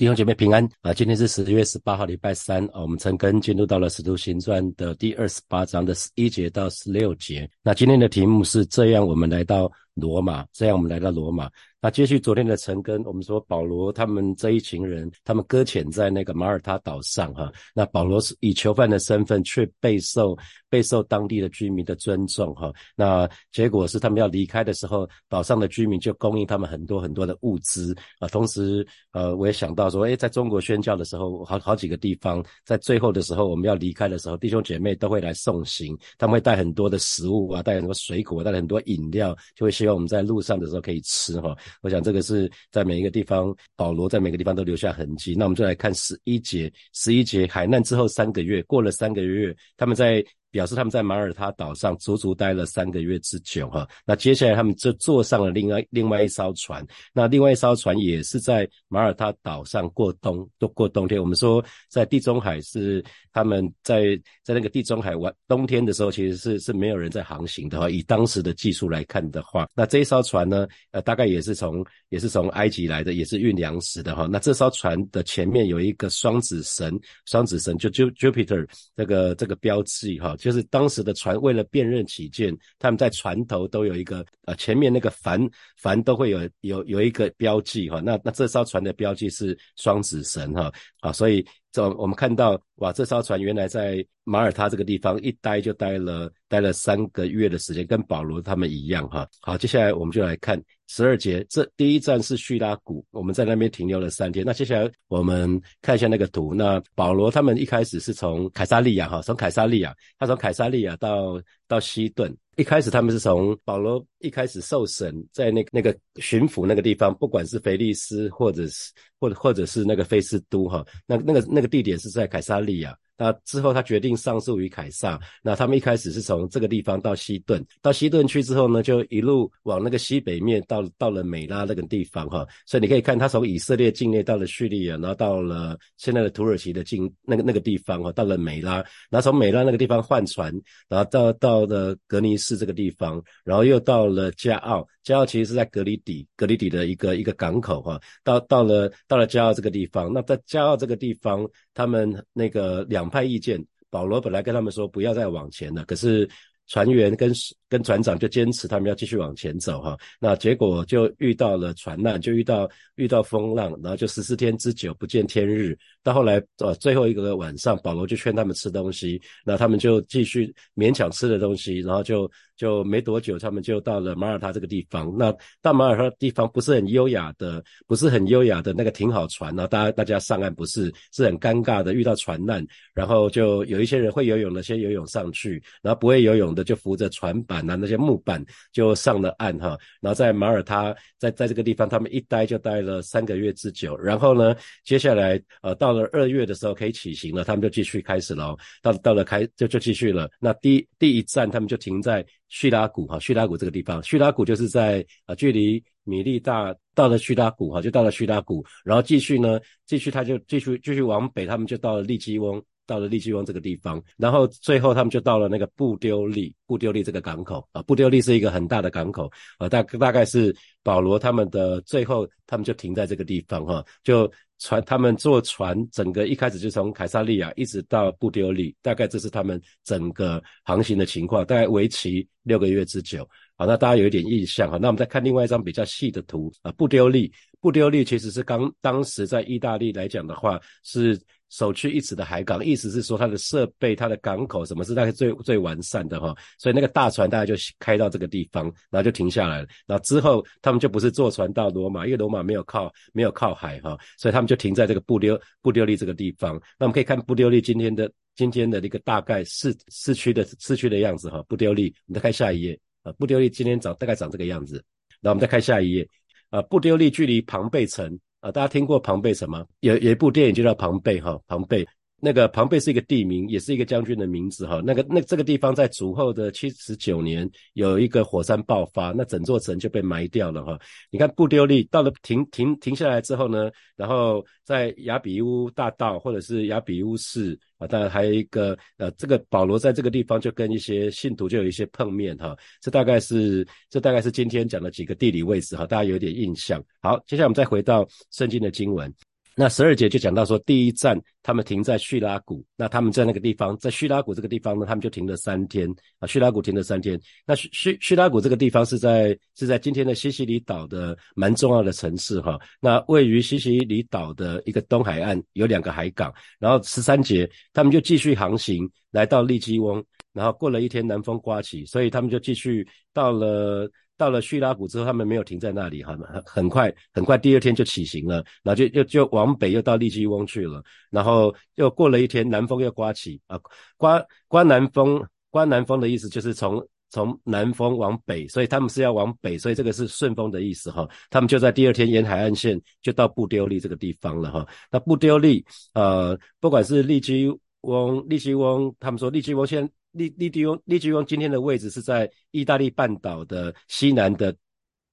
弟兄姐妹平安啊！今天是十月十八号，礼拜三啊。我们陈根进入到了《使徒行传》的第二十八章的十一节到十六节。那今天的题目是这样：我们来到罗马，这样我们来到罗马。那接续昨天的陈根，我们说保罗他们这一群人，他们搁浅在那个马耳他岛上哈。那保罗是以囚犯的身份，却备受备受当地的居民的尊重哈。那结果是他们要离开的时候，岛上的居民就供应他们很多很多的物资啊。同时，呃，我也想到说，诶，在中国宣教的时候，好好几个地方，在最后的时候我们要离开的时候，弟兄姐妹都会来送行，他们会带很多的食物啊，带很多水果，带很多饮料，就会希望我们在路上的时候可以吃哈。我想这个是在每一个地方，保罗在每个地方都留下痕迹。那我们就来看十一节，十一节海难之后三个月，过了三个月，他们在。表示他们在马耳他岛上足足待了三个月之久，哈。那接下来他们就坐上了另外另外一艘船，那另外一艘船也是在马耳他岛上过冬，都过冬天。我们说在地中海是他们在在那个地中海玩冬天的时候，其实是是没有人在航行的哈。以当时的技术来看的话，那这一艘船呢，呃，大概也是从也是从埃及来的，也是运粮食的哈。那这艘船的前面有一个双子神，双子神就 Jupiter 这个这个标志哈。就是当时的船为了辨认起见，他们在船头都有一个呃前面那个帆帆都会有有有一个标记哈，那那这艘船的标记是双子神哈。啊，所以这我们看到哇，这艘船原来在马耳他这个地方一待就待了待了三个月的时间，跟保罗他们一样哈。好，接下来我们就来看。十二节，这第一站是叙拉古，我们在那边停留了三天。那接下来我们看一下那个图。那保罗他们一开始是从凯撒利亚哈，从凯撒利亚，他从凯撒利亚到到西顿。一开始他们是从保罗一开始受审，在那那个巡抚那个地方，不管是腓利斯或者是或者或者是那个菲斯都哈，那那个那个地点是在凯撒利亚。那之后，他决定上诉于凯撒。那他们一开始是从这个地方到西顿，到西顿去之后呢，就一路往那个西北面到到了美拉那个地方哈。所以你可以看，他从以色列境内到了叙利亚，然后到了现在的土耳其的境那个那个地方哈，到了美拉，然后从美拉那个地方换船，然后到到了格尼斯这个地方，然后又到了加奥。加奥其实是在格里底，格里底的一个一个港口哈。到到了到了加奥这个地方，那在加奥这个地方，他们那个两派意见，保罗本来跟他们说不要再往前了，可是船员跟跟船长就坚持他们要继续往前走哈。那结果就遇到了船难，就遇到遇到风浪，然后就十四天之久不见天日。到后来呃最后一个晚上，保罗就劝他们吃东西，那他们就继续勉强吃的东西，然后就。就没多久，他们就到了马耳他这个地方。那到马耳他地方不是很优雅的，不是很优雅的那个停好船呢，大家大家上岸不是是很尴尬的，遇到船难，然后就有一些人会游泳的先游泳上去，然后不会游泳的就扶着船板啊那些木板就上了岸哈。然后在马耳他在在这个地方，他们一待就待了三个月之久。然后呢，接下来呃到了二月的时候可以起行了，他们就继续开始了。到到了开就就继续了。那第第一站他们就停在。叙拉古哈，叙拉古这个地方，叙拉古就是在啊，距离米利大到了叙拉古哈，就到了叙拉古，然后继续呢，继续他就继续继续往北，他们就到了利基翁，到了利基翁这个地方，然后最后他们就到了那个布丢利，布丢利这个港口啊，布丢利是一个很大的港口啊，大大概是保罗他们的最后，他们就停在这个地方哈，就。船，他们坐船，整个一开始就从凯撒利亚一直到布丢利，大概这是他们整个航行的情况，大概为期六个月之久。好，那大家有一点印象哈。那我们再看另外一张比较细的图啊，布丢利，布丢利其实是刚当时在意大利来讲的话是。首屈一指的海港，意思是说它的设备、它的港口什么是大概最最完善的哈，所以那个大船大概就开到这个地方，然后就停下来了。然后之后他们就不是坐船到罗马，因为罗马没有靠没有靠海哈，所以他们就停在这个布丢布丢利这个地方。那我们可以看布丢利今天的今天的一个大概市市区的市区的样子哈。布丢利，我们再看下一页啊，布丢利今天长大概长这个样子。那我们再看下一页啊，布丢利距离庞贝城。啊，大家听过庞贝什么？有有一部电影就叫庞贝哈，庞贝那个庞贝是一个地名，也是一个将军的名字哈。那个那这个地方在主后的七十九年有一个火山爆发，那整座城就被埋掉了哈。你看布丢利到了停停停下来之后呢，然后在亚比乌大道或者是亚比乌市。啊，当然还有一个，呃，这个保罗在这个地方就跟一些信徒就有一些碰面哈，这大概是这大概是今天讲的几个地理位置哈，大家有点印象。好，接下来我们再回到圣经的经文。那十二节就讲到说，第一站他们停在叙拉古，那他们在那个地方，在叙拉古这个地方呢，他们就停了三天啊。叙拉古停了三天。那叙叙叙拉古这个地方是在是在今天的西西里岛的蛮重要的城市哈。那位于西西里岛的一个东海岸有两个海港。然后十三节他们就继续航行来到利基翁，然后过了一天南风刮起，所以他们就继续到了。到了叙拉古之后，他们没有停在那里，哈，很很快很快，第二天就起行了，然后就又就往北又到利基翁去了，然后又过了一天，南风又刮起啊，刮刮南风，刮南风的意思就是从从南风往北，所以他们是要往北，所以这个是顺风的意思哈。他们就在第二天沿海岸线就到布丢利这个地方了哈。那布丢利呃，不管是利基翁，利基翁，他们说利基翁现利利迪翁利迪翁今天的位置是在意大利半岛的西南的。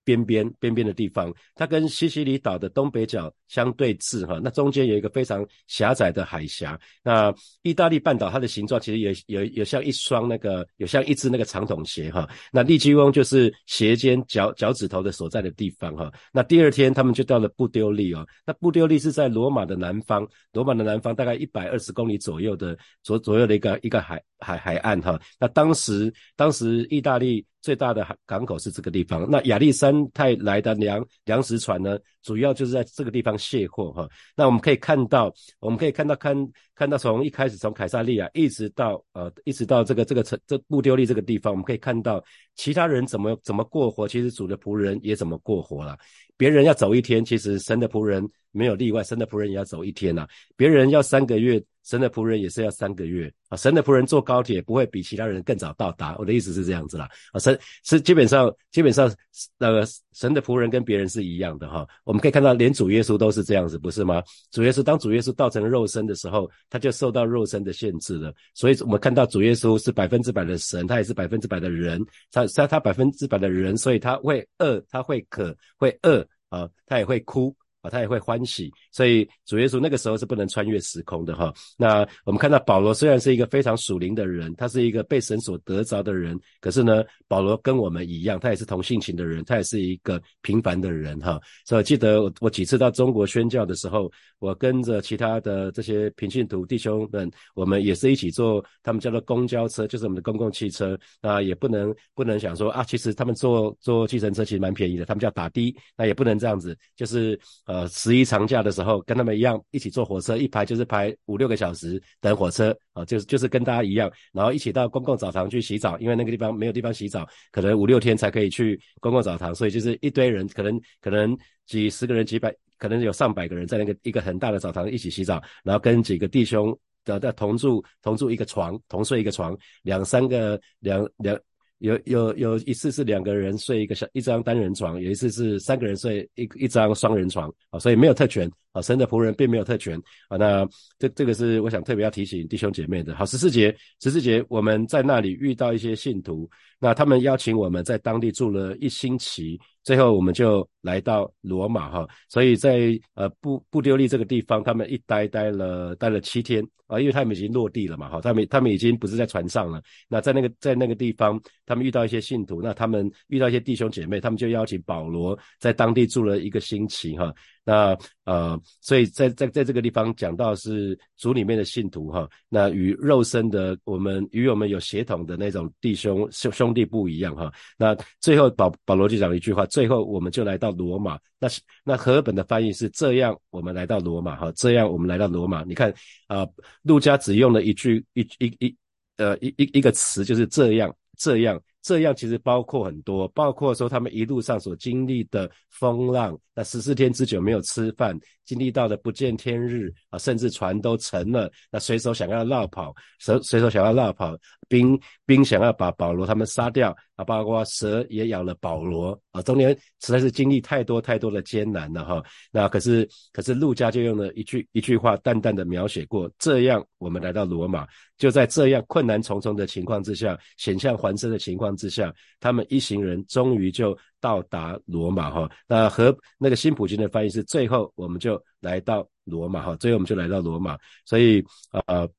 边边边边的地方，它跟西西里岛的东北角相对峙哈，那中间有一个非常狭窄的海峡。那意大利半岛它的形状其实也有有像一双那个有像一只那个长筒鞋哈。那利基翁就是鞋尖脚脚趾头的所在的地方哈。那第二天他们就到了布丢利哦，那布丢利是在罗马的南方，罗马的南方大概一百二十公里左右的左左右的一个一个海海海岸哈。那当时当时意大利。最大的港口是这个地方。那亚历山泰来的粮粮食船呢，主要就是在这个地方卸货哈。那我们可以看到，我们可以看到看看到从一开始从凯撒利亚一直到呃一直到这个这个城这布丢利这个地方，我们可以看到其他人怎么怎么过活，其实主的仆人也怎么过活了。别人要走一天，其实神的仆人没有例外，神的仆人也要走一天呐。别人要三个月。神的仆人也是要三个月啊！神的仆人坐高铁不会比其他人更早到达。我的意思是这样子啦啊！神是基本上基本上那个神的仆人跟别人是一样的哈。我们可以看到，连主耶稣都是这样子，不是吗？主耶稣当主耶稣道成肉身的时候，他就受到肉身的限制了。所以我们看到主耶稣是百分之百的神，他也是百分之百的人。他他他百分之百的人，所以他会饿，他会渴，会饿啊，他也会哭。他也会欢喜，所以主耶稣那个时候是不能穿越时空的哈。那我们看到保罗虽然是一个非常属灵的人，他是一个被神所得着的人，可是呢，保罗跟我们一样，他也是同性情的人，他也是一个平凡的人哈。所以记得我我几次到中国宣教的时候，我跟着其他的这些平信徒弟兄们，我们也是一起坐他们叫做公交车，就是我们的公共汽车。那也不能不能想说啊，其实他们坐坐计程车其实蛮便宜的，他们叫打的，那也不能这样子，就是呃。十一长假的时候，跟他们一样一起坐火车，一排就是排五六个小时等火车啊，就是就是跟大家一样，然后一起到公共澡堂去洗澡，因为那个地方没有地方洗澡，可能五六天才可以去公共澡堂，所以就是一堆人，可能可能几十个人、几百，可能有上百个人在那个一个很大的澡堂一起洗澡，然后跟几个弟兄的的同住同住一个床，同睡一个床，两三个两两。有有有一次是两个人睡一个小一张单人床，有一次是三个人睡一一张双人床啊，所以没有特权神的仆人并没有特权啊。那这这个是我想特别要提醒弟兄姐妹的。好，十四节十四节我们在那里遇到一些信徒，那他们邀请我们在当地住了一星期。最后我们就来到罗马哈，所以在呃布布丢利这个地方，他们一待待了待了七天啊，因为他们已经落地了嘛哈，他们他们已经不是在船上了。那在那个在那个地方，他们遇到一些信徒，那他们遇到一些弟兄姐妹，他们就邀请保罗在当地住了一个星期哈。那呃，所以在在在这个地方讲到是主里面的信徒哈，那与肉身的我们与我们有血统的那种弟兄兄兄弟不一样哈。那最后保保罗就讲一句话，最后我们就来到罗马。那那和本的翻译是这样，我们来到罗马哈，这样我们来到罗马。你看啊，路加只用了一句一一一呃一一一个词，就是这样这样。这样其实包括很多，包括说他们一路上所经历的风浪，那十四天之久没有吃饭，经历到的不见天日啊，甚至船都沉了，那水手想要绕跑，水水手想要绕跑，兵兵想要把保罗他们杀掉啊，包括蛇也咬了保罗啊，中间实在是经历太多太多的艰难了哈。那可是可是陆家就用了一句一句话淡淡的描写过，这样我们来到罗马，就在这样困难重重的情况之下，险象环生的情况。之下，他们一行人终于就到达罗马哈。那和那个新普京的翻译是，最后我们就来到罗马哈。最后我们就来到罗马，所以呃，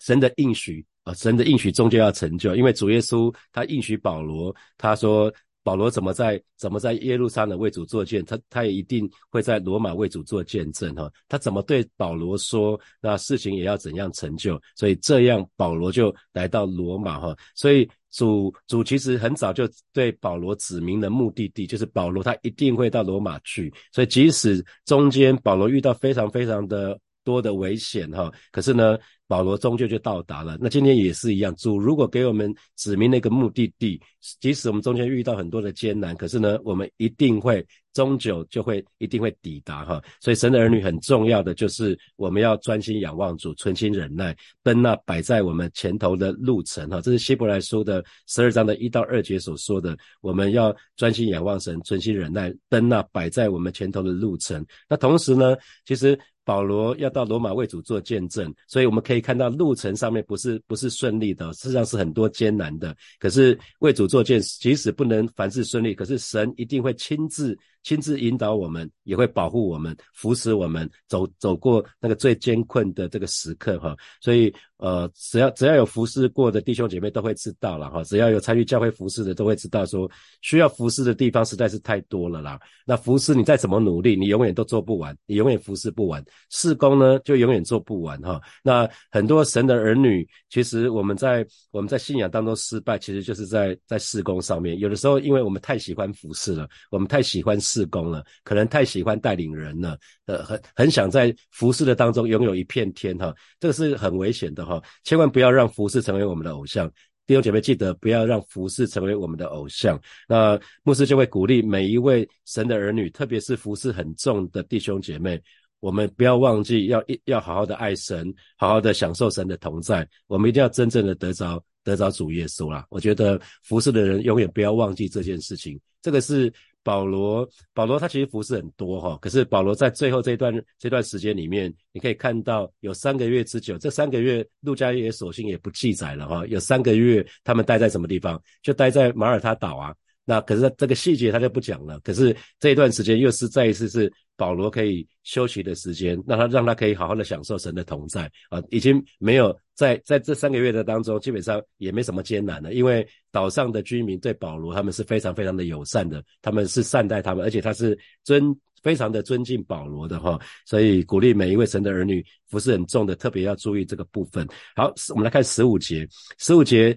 神的应许啊，神的应许终究要成就，因为主耶稣他应许保罗，他说保罗怎么在怎么在耶路撒冷为主作见，他他也一定会在罗马为主做见证哈。他怎么对保罗说，那事情也要怎样成就，所以这样保罗就来到罗马哈。所以主主其实很早就对保罗指明了目的地，就是保罗他一定会到罗马去。所以即使中间保罗遇到非常非常的多的危险哈，可是呢。保罗终究就到达了。那今天也是一样，主如果给我们指明那个目的地，即使我们中间遇到很多的艰难，可是呢，我们一定会终究就会一定会抵达哈。所以神的儿女很重要的就是我们要专心仰望主，存心忍耐，奔那摆在我们前头的路程哈。这是希伯来书的十二章的一到二节所说的，我们要专心仰望神，存心忍耐，奔那摆在我们前头的路程。那同时呢，其实。保罗要到罗马为主做见证，所以我们可以看到路程上面不是不是顺利的，实际上是很多艰难的。可是为主做见，即使不能凡事顺利，可是神一定会亲自。亲自引导我们，也会保护我们，扶持我们走走过那个最艰困的这个时刻哈。所以呃，只要只要有服侍过的弟兄姐妹都会知道了哈。只要有参与教会服侍的都会知道，说需要服侍的地方实在是太多了啦。那服侍你再怎么努力，你永远都做不完，你永远服侍不完。事工呢，就永远做不完哈。那很多神的儿女，其实我们在我们在信仰当中失败，其实就是在在事工上面。有的时候，因为我们太喜欢服侍了，我们太喜欢。事工了，可能太喜欢带领人了，呃，很很想在服侍的当中拥有一片天哈，这个是很危险的哈，千万不要让服侍成为我们的偶像。弟兄姐妹记得不要让服侍成为我们的偶像。那牧师就会鼓励每一位神的儿女，特别是服侍很重的弟兄姐妹，我们不要忘记要一要好好的爱神，好好的享受神的同在，我们一定要真正的得着得着主耶稣啦。我觉得服侍的人永远不要忘记这件事情，这个是。保罗，保罗他其实服侍很多哈，可是保罗在最后这段这段时间里面，你可以看到有三个月之久，这三个月陆家也索性也不记载了哈，有三个月他们待在什么地方？就待在马耳他岛啊。那可是这个细节他就不讲了。可是这一段时间又是再一次是保罗可以休息的时间，让他让他可以好好的享受神的同在啊，已经没有在在这三个月的当中，基本上也没什么艰难了，因为岛上的居民对保罗他们是非常非常的友善的，他们是善待他们，而且他是尊非常的尊敬保罗的哈，所以鼓励每一位神的儿女服侍很重的，特别要注意这个部分。好，我们来看十五节，十五节。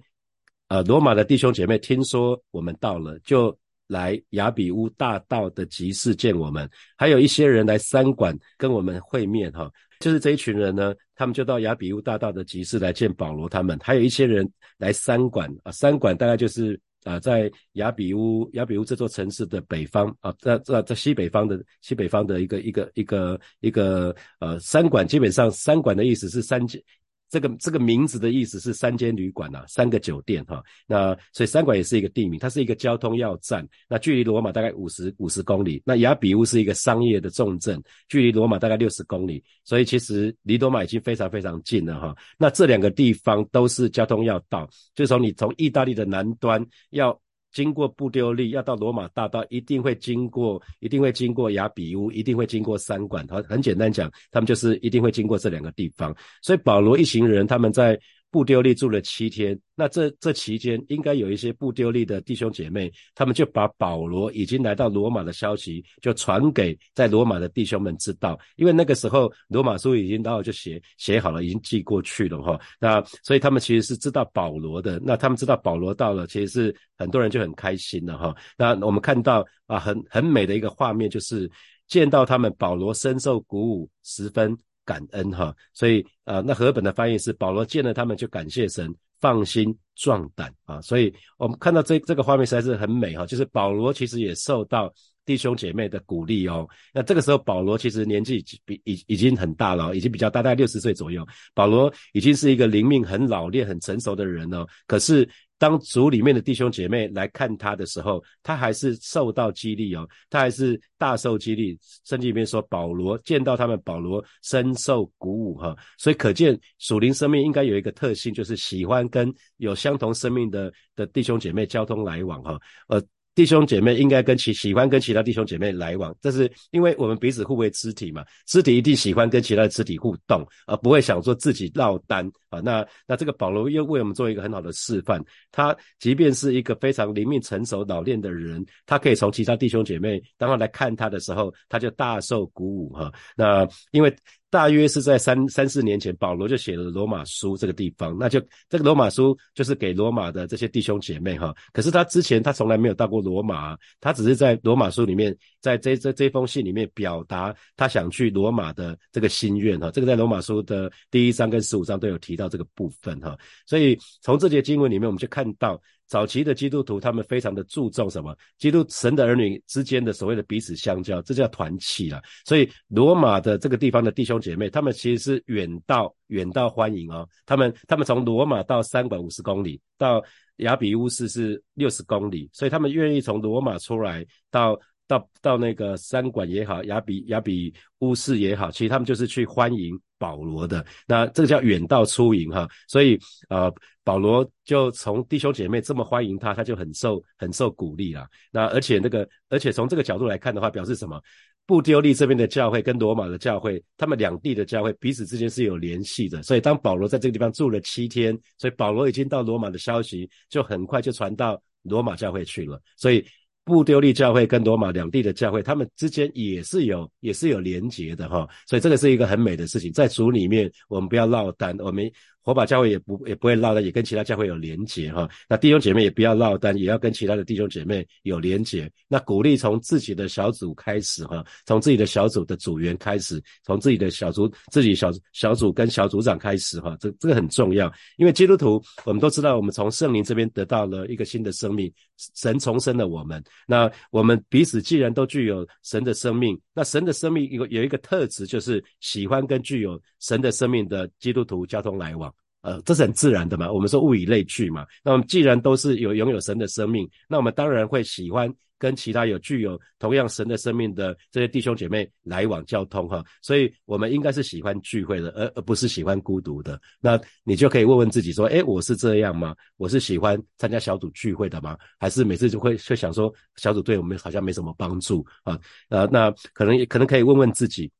呃，罗马的弟兄姐妹听说我们到了，就来雅比乌大道的集市见我们，还有一些人来三馆跟我们会面哈。就是这一群人呢，他们就到雅比乌大道的集市来见保罗他们，还有一些人来三馆啊，三馆大概就是啊，在雅比乌雅比乌这座城市的北方啊，在在在西北方的西北方的一个一个一个一个呃三馆，基本上三馆的意思是三间。这个这个名字的意思是三间旅馆呐，三个酒店哈。那所以三馆也是一个地名，它是一个交通要站。那距离罗马大概五十五十公里。那雅比乌是一个商业的重镇，距离罗马大概六十公里。所以其实离罗马已经非常非常近了哈。那这两个地方都是交通要道，就从你从意大利的南端要。经过不丢力要到罗马大道，一定会经过，一定会经过雅比乌，一定会经过三馆。好，很简单讲，他们就是一定会经过这两个地方。所以保罗一行人他们在。布丢利住了七天，那这这期间应该有一些布丢利的弟兄姐妹，他们就把保罗已经来到罗马的消息就传给在罗马的弟兄们知道，因为那个时候罗马书已经到就写写好了，已经寄过去了哈。那所以他们其实是知道保罗的，那他们知道保罗到了，其实是很多人就很开心了哈。那我们看到啊，很很美的一个画面，就是见到他们保罗深受鼓舞，十分。感恩哈，所以呃，那和本的翻译是保罗见了他们就感谢神，放心壮胆啊，所以我们看到这这个画面实在是很美哈，就是保罗其实也受到弟兄姐妹的鼓励哦。那这个时候保罗其实年纪比已已经很大了，已经比较大，大概六十岁左右。保罗已经是一个灵命很老练、很成熟的人了，可是。当族里面的弟兄姐妹来看他的时候，他还是受到激励哦，他还是大受激励。圣经里面说，保罗见到他们，保罗深受鼓舞哈。所以可见属灵生命应该有一个特性，就是喜欢跟有相同生命的的弟兄姐妹交通来往哈。呃，弟兄姐妹应该跟其喜欢跟其他弟兄姐妹来往，这是因为我们彼此互为肢体嘛，肢体一定喜欢跟其他的肢体互动，而不会想说自己落单啊。那那这个保罗又为我们做一个很好的示范，他即便是一个非常灵命成熟老练的人，他可以从其他弟兄姐妹当他来看他的时候，他就大受鼓舞哈。那因为。大约是在三三四年前，保罗就写了罗马书这个地方，那就这个罗马书就是给罗马的这些弟兄姐妹哈。可是他之前他从来没有到过罗马，他只是在罗马书里面，在这这这封信里面表达他想去罗马的这个心愿哈。这个在罗马书的第一章跟十五章都有提到这个部分哈。所以从这节经文里面，我们就看到。早期的基督徒，他们非常的注重什么？基督神的儿女之间的所谓的彼此相交，这叫团契了。所以罗马的这个地方的弟兄姐妹，他们其实是远道远道欢迎哦。他们他们从罗马到三百五十公里，到亚比乌斯是六十公里，所以他们愿意从罗马出来到。到到那个三馆也好，雅比雅比乌市也好，其实他们就是去欢迎保罗的。那这个叫远道出迎哈，所以呃，保罗就从弟兄姐妹这么欢迎他，他就很受很受鼓励啦。那而且那个，而且从这个角度来看的话，表示什么？布丢利这边的教会跟罗马的教会，他们两地的教会彼此之间是有联系的。所以当保罗在这个地方住了七天，所以保罗已经到罗马的消息就很快就传到罗马教会去了。所以。不丢利教会跟罗马两地的教会，他们之间也是有也是有连结的哈，所以这个是一个很美的事情。在主里面，我们不要落单，我们。火把教会也不也不会落单，也跟其他教会有连结哈。那弟兄姐妹也不要落单，也要跟其他的弟兄姐妹有连结。那鼓励从自己的小组开始哈，从自己的小组的组员开始，从自己的小组自己小小组跟小组长开始哈。这这个很重要，因为基督徒我们都知道，我们从圣灵这边得到了一个新的生命，神重生了我们。那我们彼此既然都具有神的生命，那神的生命有有一个特质，就是喜欢跟具有神的生命的基督徒交通来往。呃，这是很自然的嘛。我们说物以类聚嘛。那么既然都是有拥有神的生命，那我们当然会喜欢跟其他有具有同样神的生命的这些弟兄姐妹来往交通哈。所以我们应该是喜欢聚会的，而而不是喜欢孤独的。那你就可以问问自己说，哎，我是这样吗？我是喜欢参加小组聚会的吗？还是每次就会会想说小组对我们好像没什么帮助啊？呃，那可能也可能可以问问自己。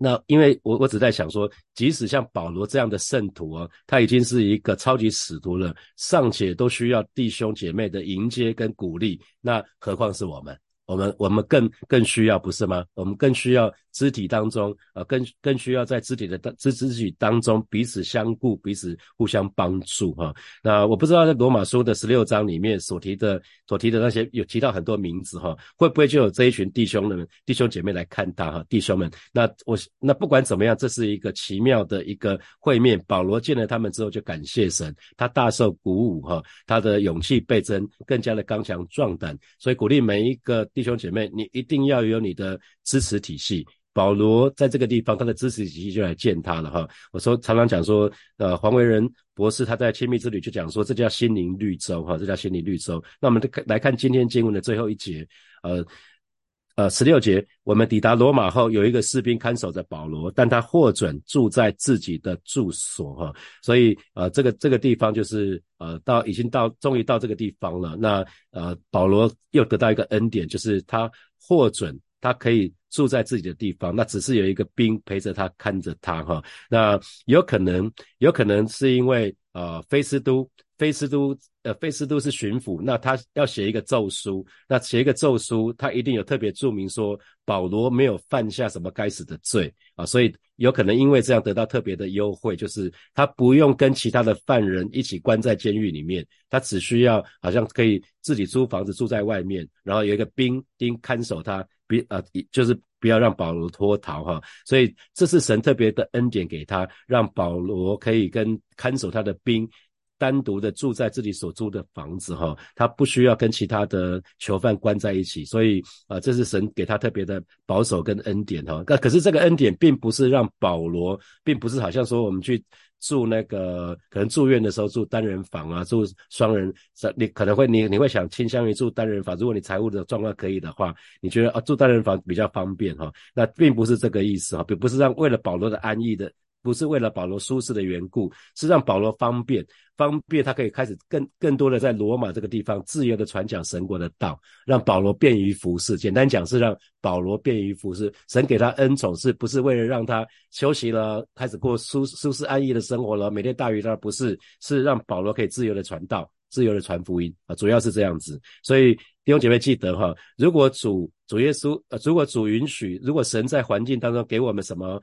那因为我我只在想说，即使像保罗这样的圣徒啊，他已经是一个超级使徒了，尚且都需要弟兄姐妹的迎接跟鼓励，那何况是我们？我们我们更更需要不是吗？我们更需要肢体当中啊，更更需要在肢体的肢肢体当中彼此相顾，彼此互相帮助哈。那我不知道在罗马书的十六章里面所提的所提的那些有提到很多名字哈，会不会就有这一群弟兄们弟兄姐妹来看他哈？弟兄们，那我那不管怎么样，这是一个奇妙的一个会面。保罗见了他们之后就感谢神，他大受鼓舞哈，他的勇气倍增，更加的刚强壮胆，所以鼓励每一个。弟兄姐妹，你一定要有你的支持体系。保罗在这个地方，他的支持体系就来见他了哈。我说常常讲说，呃，黄维仁博士他在亲密之旅就讲说，这叫心灵绿洲哈，这叫心灵绿洲。那我们来看今天经文的最后一节，呃。呃，十六节，我们抵达罗马后，有一个士兵看守着保罗，但他获准住在自己的住所，哈，所以呃，这个这个地方就是呃，到已经到终于到这个地方了。那呃，保罗又得到一个恩典，就是他获准他可以住在自己的地方，那只是有一个兵陪着他看着他，哈，那有可能有可能是因为呃，菲斯都。菲斯都，呃，菲斯都是巡抚，那他要写一个奏书，那写一个奏书，他一定有特别注明说保罗没有犯下什么该死的罪啊，所以有可能因为这样得到特别的优惠，就是他不用跟其他的犯人一起关在监狱里面，他只需要好像可以自己租房子住在外面，然后有一个兵丁看守他，比啊，就是不要让保罗脱逃哈，所以这是神特别的恩典给他，让保罗可以跟看守他的兵。单独的住在自己所租的房子，哈，他不需要跟其他的囚犯关在一起，所以啊，这是神给他特别的保守跟恩典，哈。那可是这个恩典并不是让保罗，并不是好像说我们去住那个可能住院的时候住单人房啊，住双人，你可能会你你会想倾向于住单人房，如果你财务的状况可以的话，你觉得啊住单人房比较方便，哈。那并不是这个意思，哈，并不是让为了保罗的安逸的。不是为了保罗舒适的缘故，是让保罗方便，方便他可以开始更更多的在罗马这个地方自由的传讲神国的道，让保罗便于服侍。简单讲是让保罗便于服侍。神给他恩宠，是不是为了让他休息了，开始过舒舒适安逸的生活了，每天大鱼大不是，是让保罗可以自由的传道。自由的传福音啊，主要是这样子，所以弟兄姐妹记得哈，如果主主耶稣呃，如果主允许，如果神在环境当中给我们什么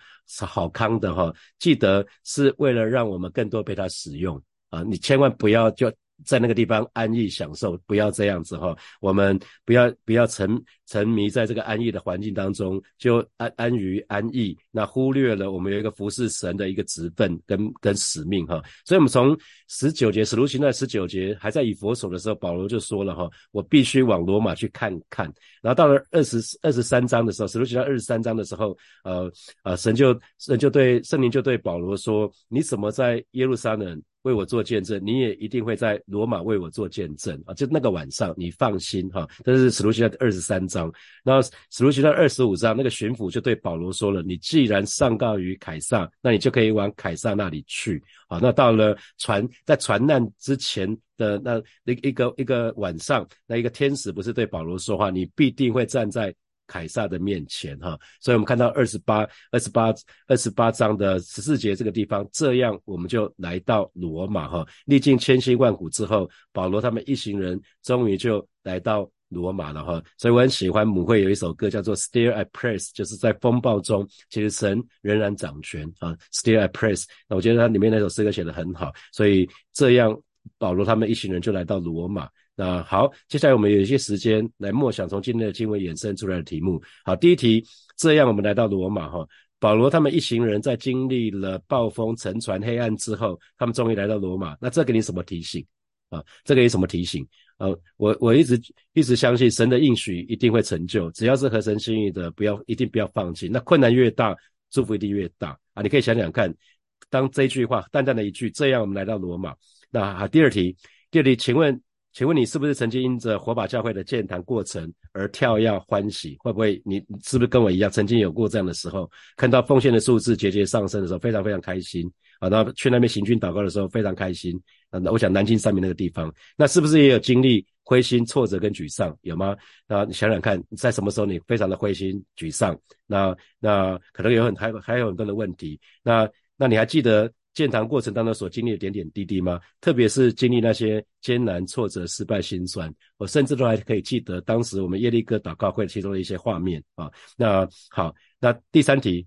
好康的哈，记得是为了让我们更多被他使用啊，你千万不要就。在那个地方安逸享受，不要这样子哈。我们不要不要沉沉迷在这个安逸的环境当中，就安安于安逸，那忽略了我们有一个服侍神的一个职分跟跟使命哈。所以，我们从十九节使徒行传十九节还在以佛所的时候，保罗就说了哈，我必须往罗马去看看。然后到了二十二十三章的时候，使徒行传二十三章的时候，呃呃，神就神就对圣灵就对保罗说，你怎么在耶路撒冷？为我做见证，你也一定会在罗马为我做见证啊！就那个晚上，你放心哈。这是使徒行传二十三章，然后使徒行传二十五章，那个巡抚就对保罗说了：“你既然上告于凯撒，那你就可以往凯撒那里去啊。”那到了船在船难之前的那一一个一个晚上，那一个天使不是对保罗说话：“你必定会站在。”凯撒的面前，哈，所以我们看到二十八、二十八、二十八章的十四节这个地方，这样我们就来到罗马，哈，历经千辛万苦之后，保罗他们一行人终于就来到罗马了，哈，所以我很喜欢母会有一首歌叫做《Still I Press》，就是在风暴中，其实神仍然掌权，啊，Still I Press，。那我觉得它里面那首诗歌写得很好，所以这样保罗他们一行人就来到罗马。那好，接下来我们有一些时间来默想从今天的经文衍生出来的题目。好，第一题，这样我们来到罗马哈，保罗他们一行人在经历了暴风、沉船、黑暗之后，他们终于来到罗马。那这给你什么提醒啊？这个有什么提醒？呃，我我一直一直相信神的应许一定会成就，只要是合神心意的，不要一定不要放弃。那困难越大，祝福一定越大啊！你可以想想看，当这句话淡淡的一句，这样我们来到罗马。那好，第二题，第二题，请问。请问你是不是曾经因着火把教会的建堂过程而跳跃欢喜？会不会你是不是跟我一样，曾经有过这样的时候，看到奉献的数字节节上升的时候，非常非常开心啊！那去那边行军祷告的时候，非常开心啊！那我想南京上面那个地方，那是不是也有经历灰心、挫折跟沮丧？有吗？那你想想看，在什么时候你非常的灰心、沮丧？那那可能有很还还有很多的问题。那那你还记得？建堂过程当中所经历的点点滴滴吗？特别是经历那些艰难、挫折、失败、心酸，我甚至都还可以记得当时我们耶利哥祷告会其中的一些画面啊。那好，那第三题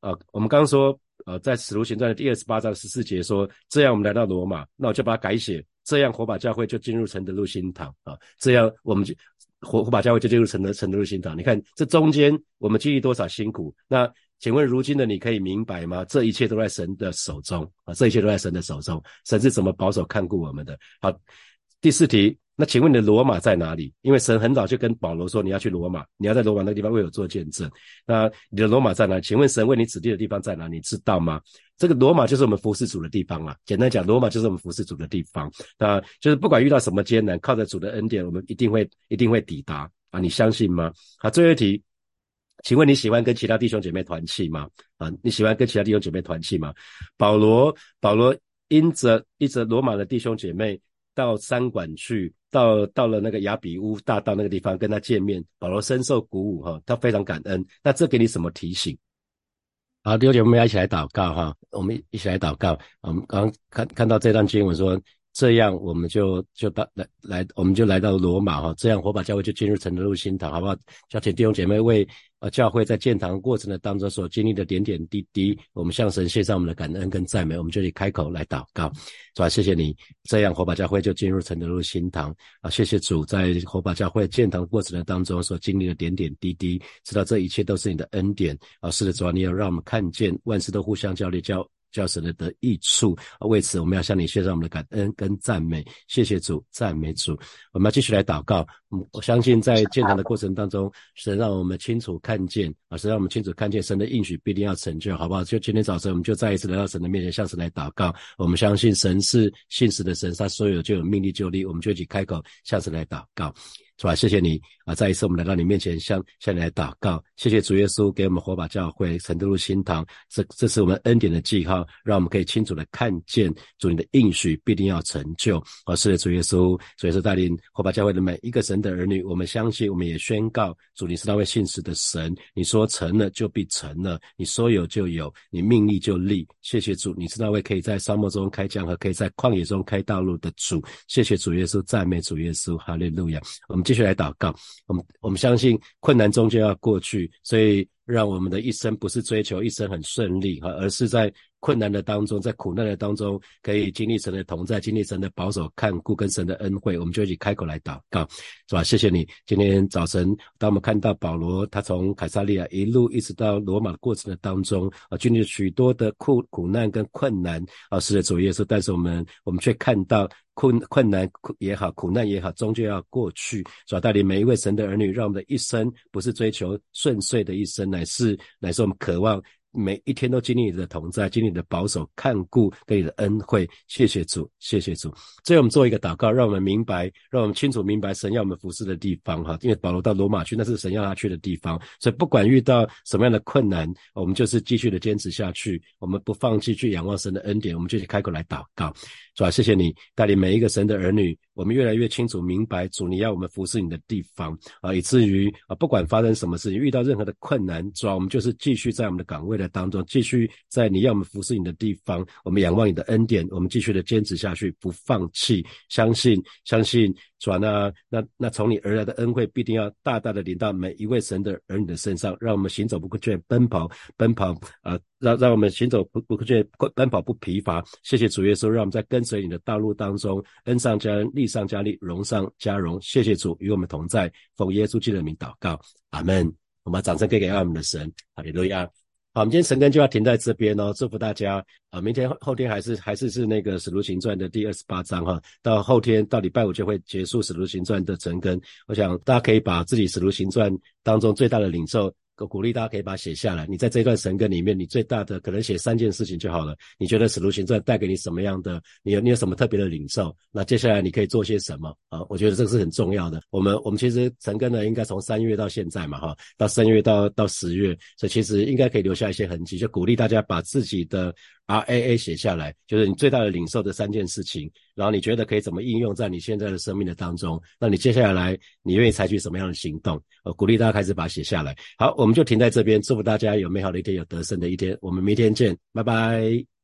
啊，我们刚刚说呃，在使徒行传的第二十八章十四节说，这样我们来到罗马，那我就把它改写，这样火把教会就进入承德路新堂啊，这样我们就火火把教会就进入承德承德路新堂。你看这中间我们经历多少辛苦？那。请问如今的你可以明白吗？这一切都在神的手中啊！这一切都在神的手中，神是怎么保守看顾我们的？好，第四题，那请问你的罗马在哪里？因为神很早就跟保罗说，你要去罗马，你要在罗马那个地方为我做见证。那你的罗马在哪？请问神为你指定的地方在哪？你知道吗？这个罗马就是我们服侍主的地方啊。简单讲，罗马就是我们服侍主的地方。那就是不管遇到什么艰难，靠着主的恩典，我们一定会一定会抵达啊！你相信吗？好，最后一题。请问你喜欢跟其他弟兄姐妹团契吗？啊，你喜欢跟其他弟兄姐妹团契吗？保罗，保罗因着一着罗马的弟兄姐妹到三馆去，到到了那个亚比乌大道那个地方跟他见面，保罗深受鼓舞哈，他非常感恩。那这给你什么提醒？好，弟兄姐妹要一起来祷告哈，我们一起来祷告。我们刚刚看看到这段经文说。这样我们就就到来来，我们就来到罗马哈。这样火把教会就进入成德路新堂，好不好？邀请弟兄姐妹为呃教会在建堂过程的当中所经历的点点滴滴，我们向神献上我们的感恩跟赞美。我们就以开口来祷告，主啊，谢谢你。这样火把教会就进入承德路新堂啊，谢谢主，在火把教会建堂过程的当中所经历的点点滴滴，知道这一切都是你的恩典啊。是的，主啊，你要让我们看见万事都互相交流交。叫神的得益处！为此，我们要向你献上我们的感恩跟赞美。谢谢主，赞美主。我们要继续来祷告，我相信在建堂的过程当中，神让我们清楚看见啊，神让我们清楚看见神的应许必定要成就，好不好？就今天早晨，我们就再一次来到神的面前，向神来祷告。我们相信神是信实的神，他所有就有命力就力，我们就一起开口向神来祷告。是吧？谢谢你啊！再一次，我们来到你面前，向向你来祷告。谢谢主耶稣给我们火把教会、成都路新堂，这这是我们恩典的记号，让我们可以清楚的看见主你的应许必定要成就。啊，是，主耶稣，主耶稣带领火把教会的每一个神的儿女，我们相信，我们也宣告，主你是那位信实的神。你说成了就必成了，你说有就有，你命立就立。谢谢主，你是那位可以在沙漠中开江河，可以在旷野中开道路的主。谢谢主耶稣，赞美主耶稣，哈利路亚。我们。继续来祷告，我们我们相信困难终究要过去，所以让我们的一生不是追求一生很顺利哈，而是在。困难的当中，在苦难的当中，可以经历神的同在，经历神的保守看顾跟神的恩惠，我们就一起开口来祷告，是吧？谢谢你。今天早晨，当我们看到保罗他从凯撒利亚一路一直到罗马的过程的当中，啊，经历了许多的苦苦难跟困难，啊，是的，主耶稣。但是我们我们却看到困困难也好，苦难也好，终究要过去，是吧？带领每一位神的儿女，让我们的一生不是追求顺遂的一生，乃是乃是我们渴望。每一天都经历你的同在，经历你的保守看顾跟你的恩惠，谢谢主，谢谢主。最后我们做一个祷告，让我们明白，让我们清楚明白神要我们服侍的地方哈。因为保罗到罗马去，那是神要他去的地方，所以不管遇到什么样的困难，我们就是继续的坚持下去，我们不放弃去仰望神的恩典，我们就去开口来祷告。主啊，谢谢你带领每一个神的儿女，我们越来越清楚明白主你要我们服侍你的地方啊，以至于啊，不管发生什么事情，遇到任何的困难，主啊，我们就是继续在我们的岗位的当中，继续在你要我们服侍你的地方，我们仰望你的恩典，我们继续的坚持下去，不放弃，相信，相信。主啊，那那从你而来的恩惠必定要大大的临到每一位神的儿女的身上，让我们行走不困倦，奔跑奔跑啊，让让我们行走不不困倦，奔跑不疲乏。谢谢主耶稣，让我们在跟随你的道路当中恩上加恩，利上加利，荣上加荣。谢谢主与我们同在，奉耶稣基督的名祷告，阿门。我们掌声给给爱我们的神，哈利路亚。我们今天晨更就要停在这边哦，祝福大家啊！明天后天还是还是是那个《使徒行传》的第二十八章哈，到后天到礼拜五就会结束《使徒行传》的晨更。我想大家可以把自己《使徒行传》当中最大的领受。我鼓励大家可以把它写下来。你在这段神歌里面，你最大的可能写三件事情就好了。你觉得《使徒行传》带给你什么样的？你有你有什么特别的领受？那接下来你可以做些什么啊？我觉得这个是很重要的。我们我们其实神根呢，应该从三月到现在嘛，哈，到三月到到十月，所以其实应该可以留下一些痕迹。就鼓励大家把自己的。R A A 写下来，就是你最大的领受的三件事情，然后你觉得可以怎么应用在你现在的生命的当中？那你接下来你愿意采取什么样的行动？呃，鼓励大家开始把它写下来。好，我们就停在这边，祝福大家有美好的一天，有得胜的一天。我们明天见，拜拜。